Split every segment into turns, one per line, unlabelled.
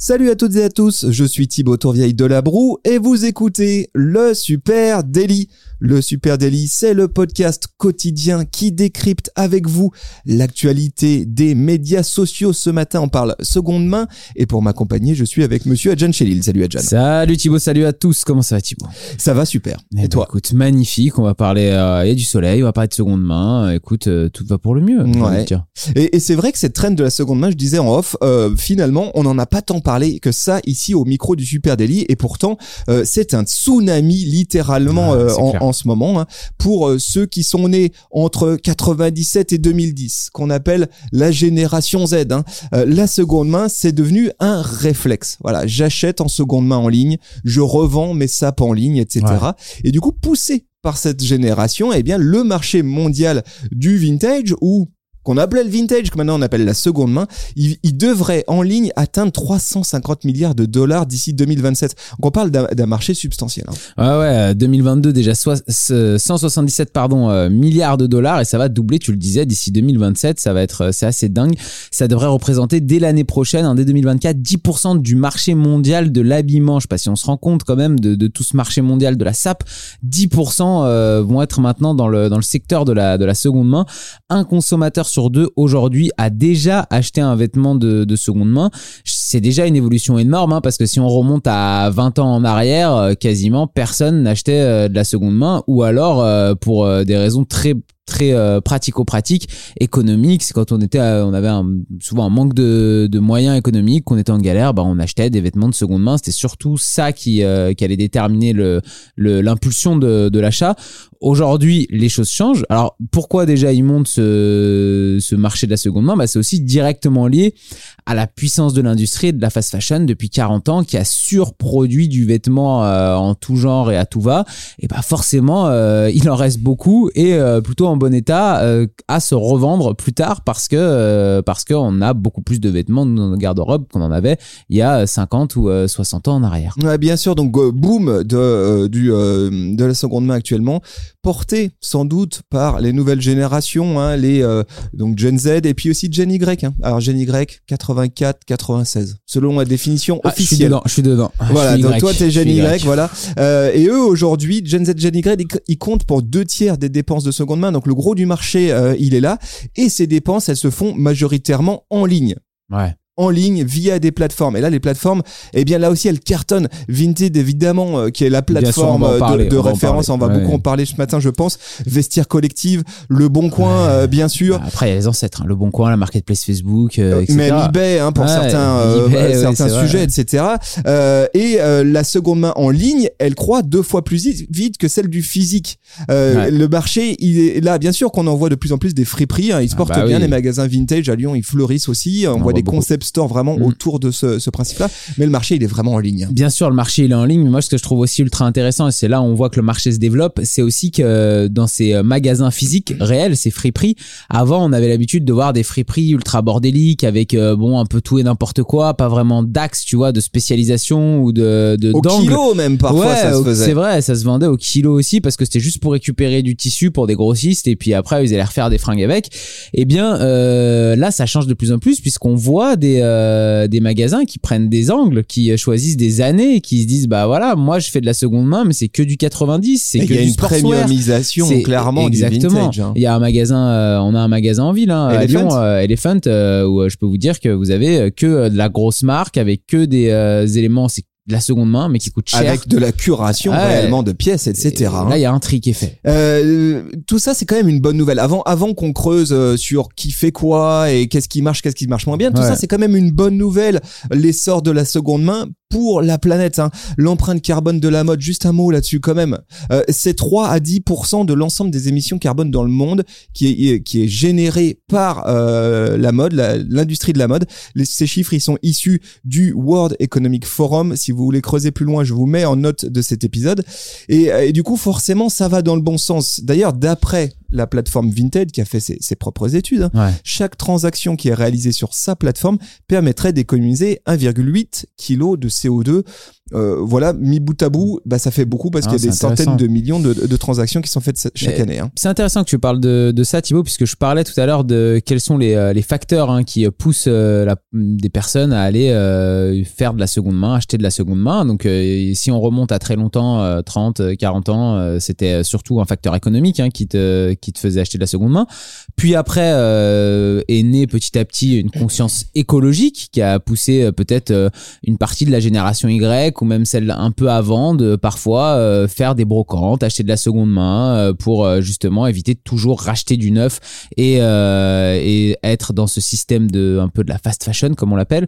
Salut à toutes et à tous, je suis Thibaut Tourvieille de la Broue et vous écoutez le Super Daily. Le Super Daily, c'est le podcast quotidien qui décrypte avec vous l'actualité des médias sociaux. Ce matin, on parle seconde main et pour m'accompagner, je suis avec monsieur Adjan Chelil. Salut Adjan.
Salut Thibaut, salut à tous. Comment ça va Thibaut?
Ça va super.
Eh
Et,
ben,
toi?
Écoute, magnifique. On va parler, euh, il y a du soleil, on va parler de seconde main. Écoute, euh, tout va pour le mieux.
Ouais. Et, et c'est vrai que cette trend de la seconde main, je disais en off, euh, finalement, on n'en a pas tant parlé que ça ici au micro du Super Daily. Et pourtant, euh, c'est un tsunami littéralement euh, en, en ce moment hein, pour euh, ceux qui sont nés entre 97 et 2010, qu'on appelle la génération Z. hein. Euh, la seconde main, c'est devenu un réflexe. Voilà, j'achète en seconde main en ligne, je revends mes sapes en ligne, etc. Et du coup, poussé par cette génération, eh bien, le marché mondial du vintage ou qu'on appelait le vintage, que maintenant on appelle la seconde main, il, devrait en ligne atteindre 350 milliards de dollars d'ici 2027. Donc on parle d'un marché substantiel. hein.
Ouais, ouais, euh, 2022 déjà soi- ce- 177 pardon euh, milliards de dollars et ça va doubler, tu le disais, d'ici 2027, ça va être euh, c'est assez dingue. Ça devrait représenter dès l'année prochaine, hein, dès 2024, 10% du marché mondial de l'habillement. Je sais pas si on se rend compte quand même de, tout ce marché mondial de la SAP. 10% euh, vont être maintenant dans le dans le secteur de la de la seconde main. Un consommateur sur deux aujourd'hui a déjà acheté un vêtement de, de seconde main. C'est déjà une évolution énorme hein, parce que si on remonte à 20 ans en arrière, euh, quasiment personne n'achetait euh, de la seconde main ou alors euh, pour des raisons très très euh, pratico-pratiques économiques c'est quand on était euh, on avait un- souvent un manque de, de moyens économiques qu'on était en galère bah on achetait des vêtements de seconde main. C'était surtout ça qui euh, qui allait déterminer le le- l'impulsion de, de l'achat. Aujourd'hui les choses changent. Alors pourquoi déjà il monte ce ce marché de la seconde main? Bah c'est aussi directement lié à la puissance de l'industrie de la fast fashion depuis 40 ans qui a surproduit du vêtement euh, en tout genre et à tout va. Et bah forcément euh, il en reste beaucoup et plutôt en bon état euh, à se revendre plus tard parce que euh, parce qu'on a beaucoup plus de vêtements dans nos garde-robes qu'on en avait il y a 50 ou euh, 60 ans en arrière.
Ouais, bien sûr, donc euh, boom de, euh, du, euh, de la seconde main actuellement, porté sans doute par les nouvelles générations, hein, les euh, donc Gen Z et puis aussi Gen Y. Hein. Alors Gen Y 84, 96, selon la définition
Ah, je suis
officielle.
dedans, je suis dedans. Je
Voilà,
suis
donc
Y,
toi t'es Gen
suis
Y, voilà. Euh, et eux aujourd'hui, Gen Z, Gen Y, ils- ils comptent pour deux tiers des dépenses de seconde main. Donc le gros du marché, euh, il est là. Et ces dépenses, elles se font majoritairement en ligne
Ouais.
En ligne via des plateformes. Et là, les plateformes, eh bien là aussi, elles cartonnent. Vinted, évidemment, euh, qui est la
sûr,
plateforme euh, de-
on
référence. On va
Ouais.
beaucoup en parler ce matin, je pense. Vestiaire collective, Le Bon Coin,
Ouais.
euh, bien sûr.
Bah, Après il y a les ancêtres, hein, le Bon Coin, la marketplace Facebook, euh, etc.
Même eBay hein, pour
Ouais,
certains, euh,
eBay, ouais,
certains sujets, etc. Euh, et euh, la seconde main en ligne, elle croît deux fois plus vite- que celle du physique. Euh. Le marché, il est là, bien sûr qu'on en voit de plus en plus des friperies. Hein, ils se
Ah
portent
bah
bien,
oui.
les magasins vintage à Lyon, ils fleurissent aussi. On,
On
voit
voit
des
beaucoup.
Stores vraiment
Mm.
autour de ce, ce principe-là. Mais le marché, il est vraiment en ligne. hein.
Bien sûr, le marché il est en ligne, mais moi ce que je trouve aussi ultra intéressant, et c'est là où on voit que le marché se développe, c'est aussi que euh, dans ces euh, magasins physiques réels, ces friperies, avant on avait l'habitude de voir des friperies ultra bordéliques avec euh, bon un peu tout et n'importe quoi, pas vraiment d'axe, tu vois, de spécialisation ou de de
Au
d'angle.
kilo même, parfois,
ouais,
ça se faisait.
c'est vrai, ça se vendait au kilo aussi parce que c'était juste pour récupérer du tissu pour des grossistes et puis après ils allaient refaire des fringues avec. Eh bien euh, là, ça change de plus en plus puisqu'on voit des euh, des magasins qui prennent des angles, qui choisissent des années, qui se disent bah voilà, moi je fais de la seconde main, mais c'est que du 90, c'est que
il y a
du
une premiumisation clairement
exactement.
du vintage. hein.
Il y a un magasin, euh, on a un magasin en ville hein, à. Lyon, euh, Elephant, où je peux vous dire que vous avez que de la grosse marque avec que des éléments, c'est de la seconde main, mais qui coûtent cher.
Avec de la curation
Ouais.
réellement de pièces, etc.
Et. Là, il y a un tri qui est fait.
Euh, tout ça, c'est quand même une bonne nouvelle. Avant, avant qu'on creuse euh, sur qui fait quoi et qu'est-ce qui marche, qu'est-ce qui marche moins bien, tout
Ouais.
ça, c'est quand même une bonne nouvelle. L'essor de la seconde main pour la planète. Hein. L'empreinte carbone de la mode, juste un mot là-dessus quand même. Euh, c'est 3 à 10% de l'ensemble des émissions carbone dans le monde qui est, qui est généré par euh, la mode, l'industrie de la mode. Ces chiffres, ils sont issus du World Economic Forum. Si vous voulez creuser plus loin, je vous mets en note de cet épisode. Et, euh, et du coup, forcément, ça va dans le bon sens. D'ailleurs, d'après la plateforme Vinted qui a fait ses, ses propres études. hein.
Ouais.
Chaque transaction qui est réalisée sur sa plateforme permettrait d'économiser 1,8 kg de CO2. Euh, voilà, mi bout à bout, bah, ça fait beaucoup parce
Ah,
qu'il y a des centaines de millions de, de transactions qui sont faites chaque
Mais-
année. hein.
C'est intéressant que tu parles de, de ça, Thibaut, puisque je parlais tout à l'heure de quels sont les, euh, les facteurs hein, qui euh, poussent euh, la- des personnes à aller euh, faire de la seconde main, acheter de la seconde main. Donc, si on remonte à très longtemps, euh, 30, euh, 40 ans, c'était surtout un facteur économique hein, qui, te, qui te faisait acheter de la seconde main. Puis après, euh, est née petit à petit une conscience écologique qui a poussé euh, peut-être euh, une partie de la génération Y ou même celle un peu avant de parfois faire des brocantes, acheter de la seconde main pour justement éviter de toujours racheter du neuf et, être dans ce système de un peu de la fast fashion comme on l'appelle.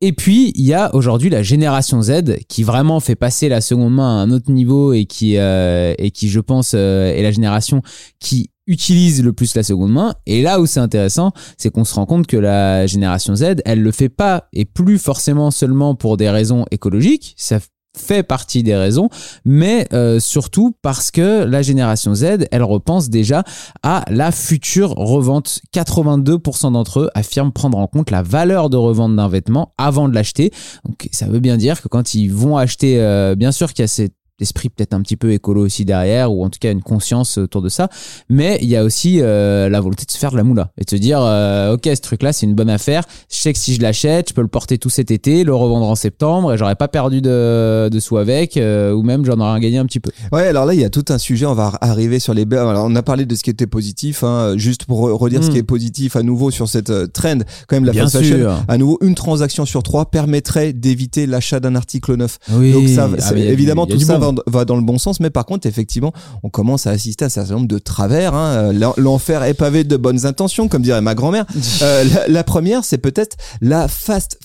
Et puis il y a aujourd'hui la génération Z qui vraiment fait passer la seconde main à un autre niveau et qui et qui je pense est la génération qui utilise le plus la seconde main et là où c'est intéressant c'est qu'on se rend compte que la génération Z elle le fait pas et plus forcément seulement pour des raisons écologiques ça fait partie des raisons, mais euh, surtout parce que la génération Z, elle repense déjà à la future revente. 82% d'entre eux affirment prendre en compte la valeur de revente d'un vêtement avant de l'acheter. Donc ça veut bien dire que quand ils vont acheter, euh, bien sûr qu'il y a cet esprit peut-être un petit peu écolo aussi derrière, ou en tout cas une conscience autour de ça, mais il y a aussi euh, la volonté de se faire de la moula et de se dire, euh, ok, ce truc-là c'est une bonne affaire, je sais que si je l'achète, je peux le porter tout cet été, le revendre en septembre, et j'aurais pas perdu de, de sous avec, euh, ou même j'en aurais gagné un petit peu.
Ouais, alors là, il y a tout un sujet. On va arriver sur les. Alors, on a parlé de ce qui était positif. Hein, juste pour re- redire ce
Mm.
qui est positif à nouveau sur cette trend, quand même la
Bien
fast fashion.
sûr.
À nouveau, une transaction sur trois permettrait d'éviter l'achat d'un article neuf.
Oui,
Donc ça,
ah,
évidemment, tout ça
bon.
Va, va dans le bon sens, mais par contre, effectivement, on commence à assister à un certain nombre de travers. Hein. L'en- L'enfer est pavé de bonnes intentions, comme dirait ma grand-mère. Euh, la, la première, c'est peut-être la fast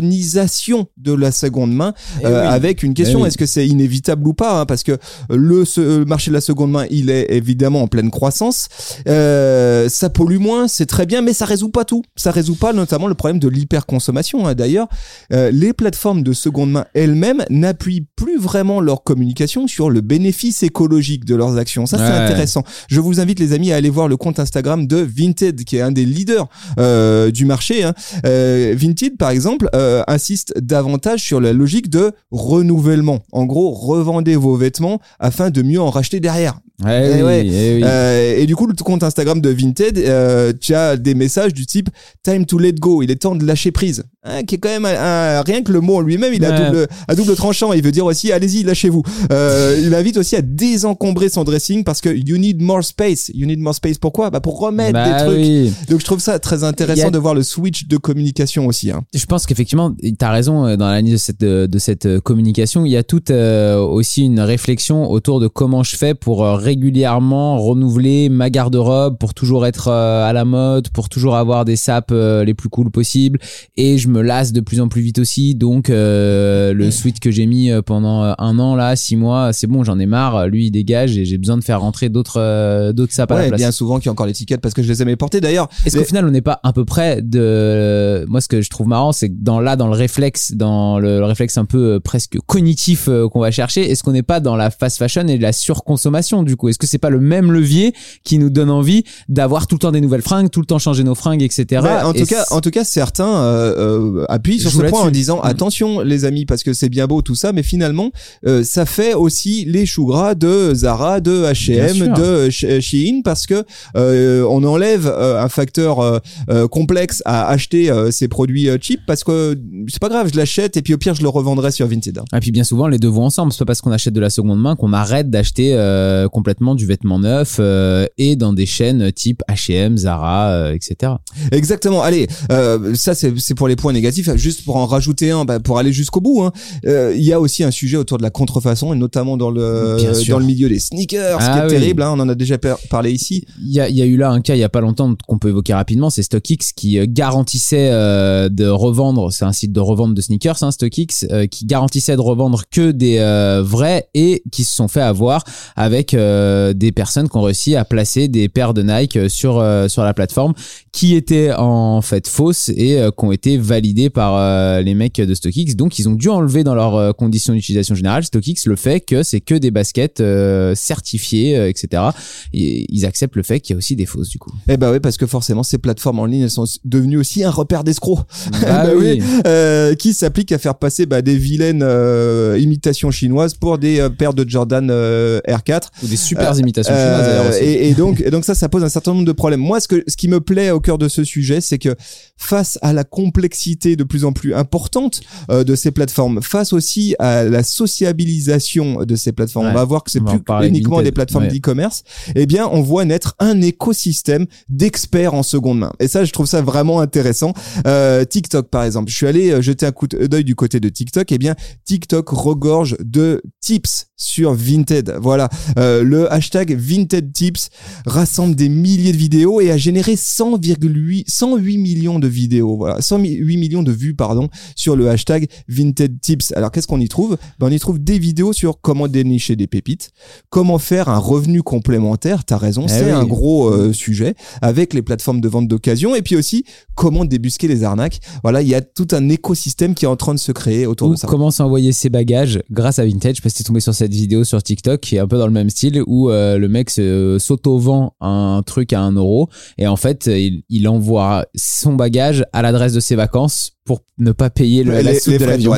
fashionisation de la seconde main,
Eh
euh,
oui.
avec une question
Eh oui.
est-ce que c'est inévitable ou pas hein, Parce que le, ce- le marché de la seconde main, il est évidemment en pleine croissance. Euh, ça pollue moins, c'est très bien, mais ça résout pas tout. Ça résout pas notamment le problème de l'hyperconsommation. hein. D'ailleurs, euh, les plateformes de seconde main elles-mêmes n'appuient plus vraiment leur communication sur le bénéfice écologique de leurs actions. Ça, c'est
Ouais.
intéressant. Je vous invite les amis à aller voir le compte Instagram de Vinted, qui est un des leaders euh, du marché. Hein. Euh, Vinted, par exemple, euh, insiste davantage sur la logique de renouvellement. En gros, revendez vos vêtements afin de mieux en racheter derrière.
Eh
Eh
oui, eh oui.
Euh, et du coup, le compte Instagram de Vinted, euh, tu as des messages du type Time to let go, il est temps de lâcher prise. Hein, qui est quand même un- un- rien que le mot en lui-même, il a
Ouais.
double, à double tranchant. Il veut dire aussi, allez-y, lâchez-vous. Euh, il invite aussi à désencombrer son dressing parce que you need more space. You need more space. Pourquoi? Bah pour remettre
Bah
des trucs.
oui.
Donc je trouve ça très intéressant
a-
de voir le switch de communication aussi. Hein.
Je pense qu'effectivement, tu as raison dans l'analyse de cette, de, de cette communication. Il y a toute aussi une réflexion autour de comment je fais pour régulièrement renouveler ma garde-robe, pour toujours être euh, à la mode, pour toujours avoir des sapes euh, les plus cool possibles. Et je me lasse de plus en plus vite aussi. Donc euh, le sweat que j'ai mis euh, pendant un an, là, six mois, c'est bon, j'en ai marre. Lui, il dégage et j'ai besoin de faire rentrer d'autres euh, d'autres sapes à la
Ouais,
place.
bien souvent qu'il y a encore l'étiquette parce que je les aimais porter. D'ailleurs,
Est-ce
les-
qu'au final, on n'est pas à peu près de. Moi, ce que je trouve marrant, c'est que dans là, dans le réflexe, dans le, le réflexe un peu euh, presque cognitif qu'on va chercher, est-ce qu'on n'est pas dans la fast fashion et de la surconsommation du coup Est-ce que c'est pas le même levier qui nous donne envie d'avoir tout le temps des nouvelles fringues, tout le temps changer nos fringues, etc.
Ouais, en
Et
tout cas, en tout cas, certains euh, euh, appuient sur ce point en disant
Mm.
attention les amis parce que c'est bien beau tout ça, mais finalement euh, ça fait aussi les choux gras de Zara, de H&M, de Sh- Shein parce que euh, on enlève euh, un facteur euh, euh, complexe à acheter euh, ces produits euh, cheap parce que c'est pas grave, je l'achète et puis au pire je le revendrai sur Vinted.
Et puis bien souvent, les deux vont ensemble. C'est pas parce qu'on achète de la seconde main qu'on arrête d'acheter euh, complètement du vêtement neuf euh, et dans des chaînes type H&M, Zara, euh, etc.
Exactement. Allez, euh, ça c'est pour les points négatifs. Juste pour en rajouter un, bah, pour aller jusqu'au bout. hein. Il y a aussi un sujet autour de la contrefaçon et notamment dans le dans le milieu des sneakers, ce qui
Ah
est
oui.
terrible. hein. On en a déjà par- parlé ici.
Il y a, il y a eu là un cas il y a pas longtemps qu'on peut évoquer rapidement, c'est StockX qui garantissait de revendre, c'est un site de revente de sneakers, hein, StockX, qui garantissait de revendre que des vrais et qui se sont fait avoir avec euh, des personnes qui ont réussi à placer des paires de Nike euh, sur euh, sur la plateforme qui étaient en fait fausses et euh, qui ont été validées par euh, les mecs de StockX. Donc ils ont dû enlever dans leurs euh, conditions d'utilisation générale StockX le fait que c'est que des baskets euh, certifiées, euh, etc. Et ils acceptent le fait qu'il y a aussi des fausses du coup.
Eh ben oui, parce que forcément, ces plateformes en ligne, elles sont devenues aussi un repère d'escrocs.
Bah
Bah
oui.
Euh, qui s'appliquent à faire passer bah, des vilaines euh, imitations chinoises pour des euh, paires de Jordan euh, R4.
Ou des super
Euh,
imitations chinoises d'ailleurs
Euh,
aussi.
et, et donc, et donc ça, ça pose un certain nombre de problèmes. Moi, ce que, ce qui me plaît au cœur de ce sujet, c'est que face à la complexité de plus en plus importante euh, de ces plateformes, face aussi à la sociabilisation de ces plateformes,
Ouais.
on va voir que c'est plus uniquement des plateformes
ouais.
d'e-commerce. Eh bien, on voit naître un écosystème d'experts en seconde main. Et ça, je trouve ça vraiment intéressant. Euh, TikTok, par exemple. Je suis allé jeter un coup d'œil du côté de TikTok. Eh bien, TikTok regorge de tips sur Vinted. Voilà. Euh, le hashtag Vinted Tips rassemble des milliers de vidéos et a généré 100,8 108 millions de vidéos. Voilà. 108 millions de vues, pardon, sur le hashtag Vinted Tips. Alors, qu'est-ce qu'on y trouve? Ben, on y trouve des vidéos sur comment dénicher des pépites, comment faire un revenu complémentaire. T'as raison.
Eh
c'est
oui.
un gros euh, sujet avec les plateformes de vente d'occasion et puis aussi comment débusquer les arnaques. Voilà. Il y a tout un écosystème qui est en train de se créer autour
Ou
de ça.
comment s'envoyer ses bagages grâce à Vintage parce que t'es tombé sur cette vidéo sur TikTok qui est un peu dans le même style où euh, le mec se- s'auto-vend un truc à un euro. Et en fait il envoie son bagage à l'adresse de ses vacances pour ne pas payer le, la
les
de l'avion.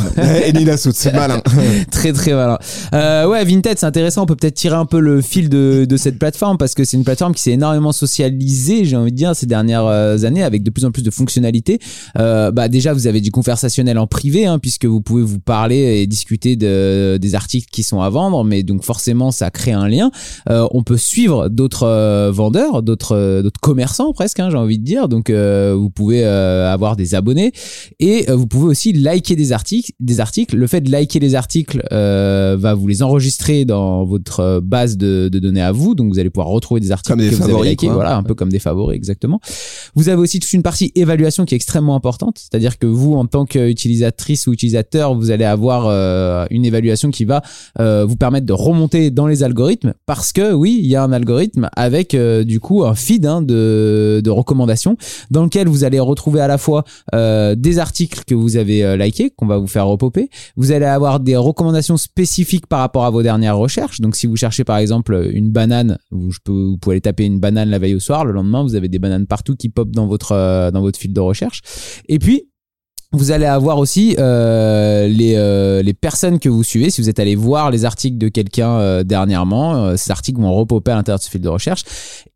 et ni la soude, c'est malin.
très très malin. Euh, ouais, Vinted, c'est intéressant. On peut peut-être tirer un peu le fil de, de cette plateforme parce que c'est une plateforme qui s'est énormément socialisée, j'ai envie de dire, ces dernières euh, années avec de plus en plus de fonctionnalités. Euh, bah déjà, vous avez du conversationnel en privé hein, puisque vous pouvez vous parler et discuter de, des articles qui sont à vendre, mais donc forcément, ça crée un lien. Euh, on peut suivre d'autres euh, vendeurs, d'autres euh, d'autres commerçants presque, hein, j'ai envie de dire. Donc, vous pouvez avoir des abonnés et euh, vous pouvez aussi liker des articles. Des articles. Le fait de liker les articles euh, va vous les enregistrer dans votre euh, base de, de données à vous. Donc vous allez pouvoir retrouver des articles
Comme des
que vous avez likés.
quoi.
Voilà, un peu comme des favoris, exactement. Vous avez aussi toute une partie évaluation qui est extrêmement importante. C'est-à-dire que vous, en tant qu'utilisatrice ou utilisateur, vous allez avoir euh, une évaluation qui va euh, vous permettre de remonter dans les algorithmes parce que oui, il y a un algorithme avec euh, du coup un feed hein, de, de recommandations dans lequel vous allez retrouver à la fois euh, des articles que vous avez euh, likés, qu'on va vous faire repoper. Vous allez avoir des recommandations spécifiques par rapport à vos dernières recherches. Donc si vous cherchez par exemple une banane, vous pouvez aller taper une banane la veille au soir. Le lendemain, vous avez des bananes partout qui pop dans votre euh, dans votre fil de recherche. Et puis vous allez avoir aussi euh, les, euh, les personnes que vous suivez. Si vous êtes allé voir les articles de quelqu'un euh, dernièrement, euh, ces articles vont repopper à l'intérieur de ce fil de recherche.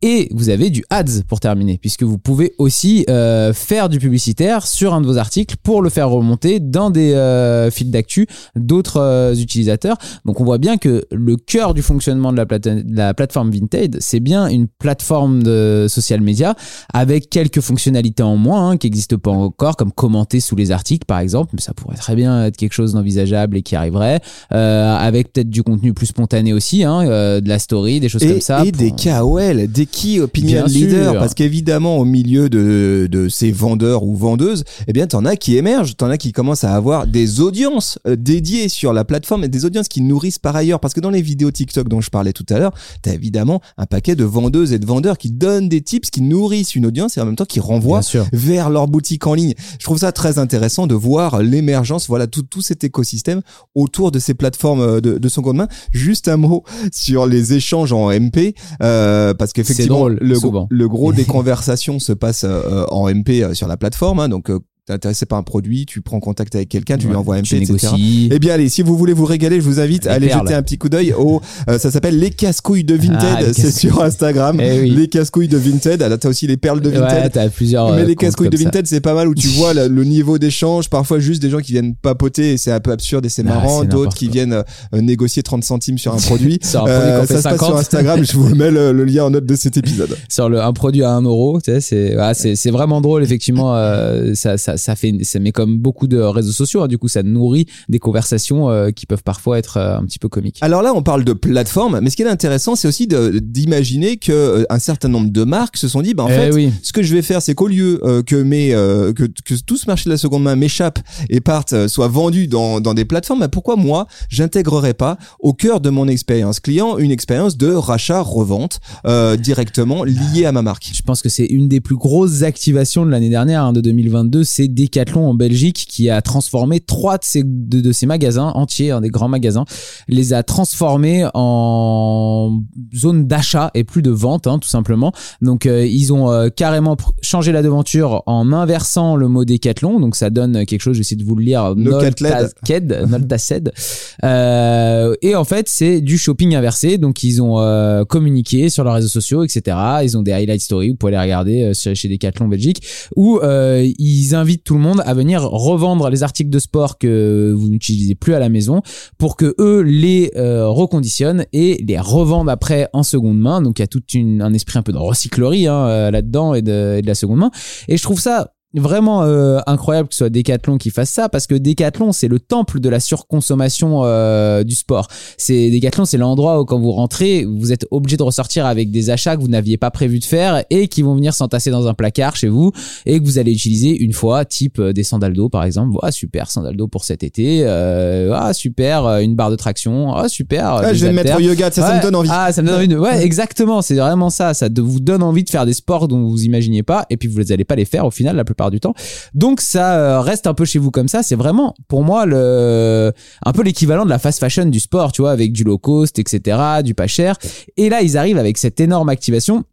Et vous avez du ads pour terminer, puisque vous pouvez aussi euh, faire du publicitaire sur un de vos articles pour le faire remonter dans des euh, fils d'actu d'autres utilisateurs. Donc on voit bien que le cœur du fonctionnement de la, plate- de la plateforme Vinted, c'est bien une plateforme de social media avec quelques fonctionnalités en moins hein, qui n'existent pas encore, comme commenter sous les articles par exemple, mais ça pourrait très bien être quelque chose d'envisageable et qui arriverait, euh, avec peut-être du contenu plus spontané aussi, hein, euh, de la story, des choses
et,
comme ça.
et
pour-
des KOL, des Key Opinion
sûr.
parce qu'évidemment au milieu de, de ces vendeurs ou vendeuses, eh bien t'en as qui émergent, t'en as qui commencent à avoir des audiences euh, dédiées sur la plateforme et des audiences qui nourrissent par ailleurs, parce que dans les vidéos TikTok dont je parlais tout à l'heure, t'as évidemment un paquet de vendeuses et de vendeurs qui donnent des tips, qui nourrissent une audience et en même temps qui renvoient vers leur boutique en ligne. Je trouve ça très intéressant de voir l'émergence, voilà, tout, tout cet écosystème autour de ces plateformes euh, de, de seconde main. Juste un mot sur les échanges en MP, euh, parce qu'effectivement, le, le gros des conversations se passe euh, en MP euh, sur la plateforme. hein, donc, euh, t'es intéressé par un produit, tu prends contact avec quelqu'un, tu lui envoies un MP, etc. Eh bien allez, si vous voulez vous régaler, je vous invite à aller
perles.
jeter un petit coup d'œil au euh, ça s'appelle les casse-couilles de Vinted,
Ah,
c'est sur Instagram.
Eh oui.
Les casse-couilles de Vinted, là t'as aussi les perles de Vinted.
Ouais, t'as plusieurs.
Mais
euh,
les casse-couilles de. Vinted, c'est pas mal où tu vois le, le niveau d'échange. Parfois, juste des gens qui viennent papoter et c'est un peu absurde et c'est
Ah,
marrant. D'autres qui viennent euh, négocier 30 centimes sur un produit.
Sur un produit
Euh, ça se passe
50.
sur Instagram. Je vous mets le, le lien en note de cet épisode.
sur le, un produit à 1 euro, tu sais, c'est, voilà, c'est, c'est vraiment drôle, effectivement, euh, ça, ça ça, ça fait, ça met comme beaucoup de réseaux sociaux. hein, du coup, ça nourrit des conversations euh, qui peuvent parfois être euh, un petit peu comiques.
Alors là, on parle de plateforme, mais ce qui est intéressant, c'est aussi d'imaginer que euh, un certain nombre de marques se sont dit, bah en
Eh
fait,
oui.
ce que je vais faire, c'est qu'au lieu que mes que, que tout ce marché de la seconde main m'échappe et parte soit vendu dans dans des plateformes, bah pourquoi moi j'intégrerais pas au cœur de mon expérience client une expérience de rachat revente euh, directement liée à ma marque?
Je pense que c'est une des plus grosses activations de l'année dernière, hein, de 2022. C'est Decathlon en Belgique qui a transformé trois de ses, de, de ses magasins entiers, hein, des grands magasins, les a transformés en zone d'achat et plus de vente, hein, tout simplement. Donc euh, ils ont euh, carrément changé la devanture en inversant le mot Decathlon. Donc ça donne quelque chose. J'essaie de vous le lire. Noltased, Noltased. Euh, et en fait, c'est du shopping inversé. Donc, ils ont euh, communiqué sur leurs réseaux sociaux, etc. Ils ont des highlight stories. Vous pouvez les regarder chez Decathlon Belgique, où ils invitent tout le monde à venir revendre les articles de sport que vous n'utilisez plus à la maison pour que eux les euh, reconditionnent et les revendent après en seconde main. Donc, il y a tout un esprit un peu de recyclerie hein, euh, là-dedans et de, et de la seconde main. Et je trouve ça vraiment euh, incroyable que ce soit Decathlon qui fasse ça parce que Decathlon c'est le temple de la surconsommation euh, du sport. C'est Decathlon c'est l'endroit où quand vous rentrez vous êtes obligé de ressortir avec des achats que vous n'aviez pas prévu de faire et qui vont venir s'entasser dans un placard chez vous et que vous allez utiliser une fois type euh, des sandales d'eau par exemple. Ah super sandales d'eau pour cet été. Euh, ah super euh, une barre de traction. Ah super.
Ah, je vais me mettre au yoga, ça, ça
Ouais.
me donne envie.
Ah, ça me donne envie de. Ouais, exactement. C'est vraiment ça. Ça vous donne envie de faire des sports dont vous imaginiez pas, et puis vous n'allez pas les faire au final la plupart du temps. Donc ça euh, reste un peu chez vous comme ça. C'est vraiment pour moi le un peu l'équivalent de la fast fashion du sport, tu vois, avec du low cost, etc., du pas cher. Et là, ils arrivent avec cette énorme activation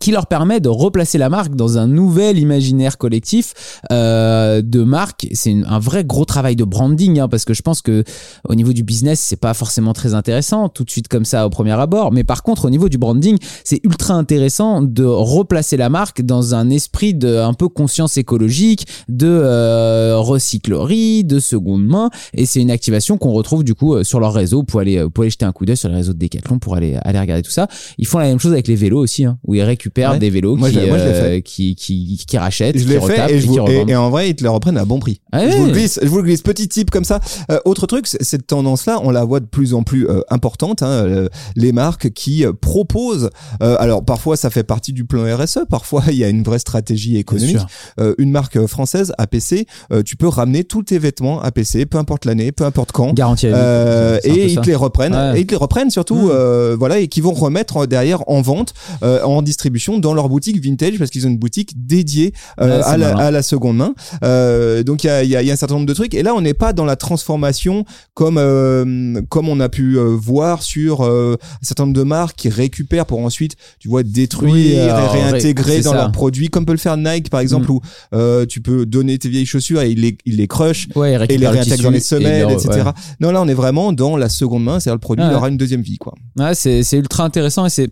qui leur permet de replacer la marque dans un nouvel imaginaire collectif euh, de marque. C'est un vrai gros travail de branding, hein, parce que je pense que au niveau du business, c'est pas forcément très intéressant tout de suite comme ça au premier abord. Mais par contre, au niveau du branding, c'est ultra intéressant de replacer la marque dans un esprit de un peu conscience écologique, de euh, recyclerie, de seconde main. Et c'est une activation qu'on retrouve du coup euh, sur leur réseau. Pour aller, vous pouvez aller jeter un coup d'œil sur les réseaux de Decathlon pour aller aller regarder tout ça. Ils font la même chose avec les vélos aussi, hein, où ils récupèrent
Ouais.
des vélos
Moi,
qui, euh, qui, qui, qui rachètent,
Je
qui
l'ai
retapent
fait et, je vous- et,
revendent.
et en vrai, ils te le reprennent à bon prix.
Ah
je, vous le glisse, je vous le glisse, petit type comme ça. Euh, autre truc, cette tendance-là, on la voit de plus en plus euh, importante. hein, euh, les marques qui euh, proposent, euh, alors parfois ça fait partie du plan RSE, parfois il y a une vraie stratégie économique. Euh, une marque française, APC, euh, tu peux ramener tous tes vêtements APC, peu importe l'année, peu importe quand.
Garantie.
Euh, et ils te les reprennent
Ouais.
et ils te les reprennent surtout
Mm.
euh, voilà et qui vont remettre derrière en vente euh, en distribution dans leur boutique vintage parce qu'ils ont une boutique dédiée euh,
c'est
à, la,
malin.
à la seconde main euh, donc il y a, il y, a, il y a un certain nombre de trucs et là on n'est pas dans la transformation comme euh, comme on a pu voir sur un certain nombre de marques qui récupèrent pour ensuite tu vois détruire
Oui,
et réintégrer dans
ça.
leurs produits comme peut le faire Nike par exemple
Mm.
où euh, tu peux donner tes vieilles chaussures et ils les, ils les
Ouais, ils
et les
le
réintègrent dans les
et
semelles,
le-
etc.
ouais.
Non, là, on est vraiment dans la seconde main, c'est-à-dire le produit
Ah
il aura une deuxième vie, quoi.
Ouais, c'est ultra intéressant et c'est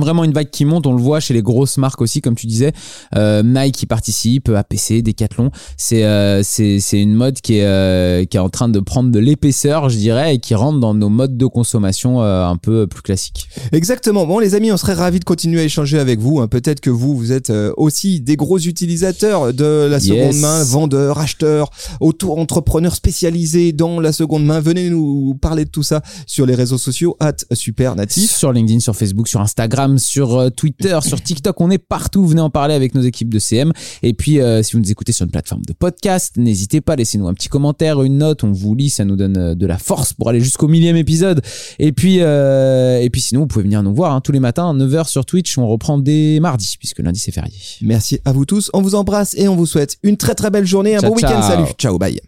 vraiment une vague qui monte. On le voit chez les grosses marques aussi, comme tu disais. Euh, Nike qui participe, APC, Decathlon. C'est euh, c'est c'est une mode qui est euh, qui est en train de prendre de l'épaisseur, je dirais, et qui rentre dans nos modes de consommation euh, un peu plus classiques.
Exactement. Bon, les amis, on serait ravis de continuer à échanger avec vous. hein. Peut-être que vous, vous êtes aussi des gros utilisateurs de la seconde
Yes.
main, vendeurs, acheteurs, auto-entrepreneurs spécialisés dans la seconde main. Venez nous parler de tout ça sur les réseaux sociaux, at super natif.
Sur LinkedIn, sur Facebook, sur Instagram, sur euh, Twitter, sur TikTok, on est partout. Venez en parler avec nos équipes de CM. Et puis, euh, si vous nous écoutez sur une plateforme de podcast, n'hésitez pas, laissez-nous un petit commentaire, une note, on vous lit, ça nous donne euh, de la force pour aller jusqu'au millième épisode. Et puis, euh, et puis sinon, vous pouvez venir nous voir hein, tous les matins à 9h sur Twitch. On reprend dès mardi, puisque lundi c'est férié.
Merci à vous tous. On vous embrasse et on vous souhaite une très très belle journée, un
Ciao,
bon week-end. Salut. Ciao, bye.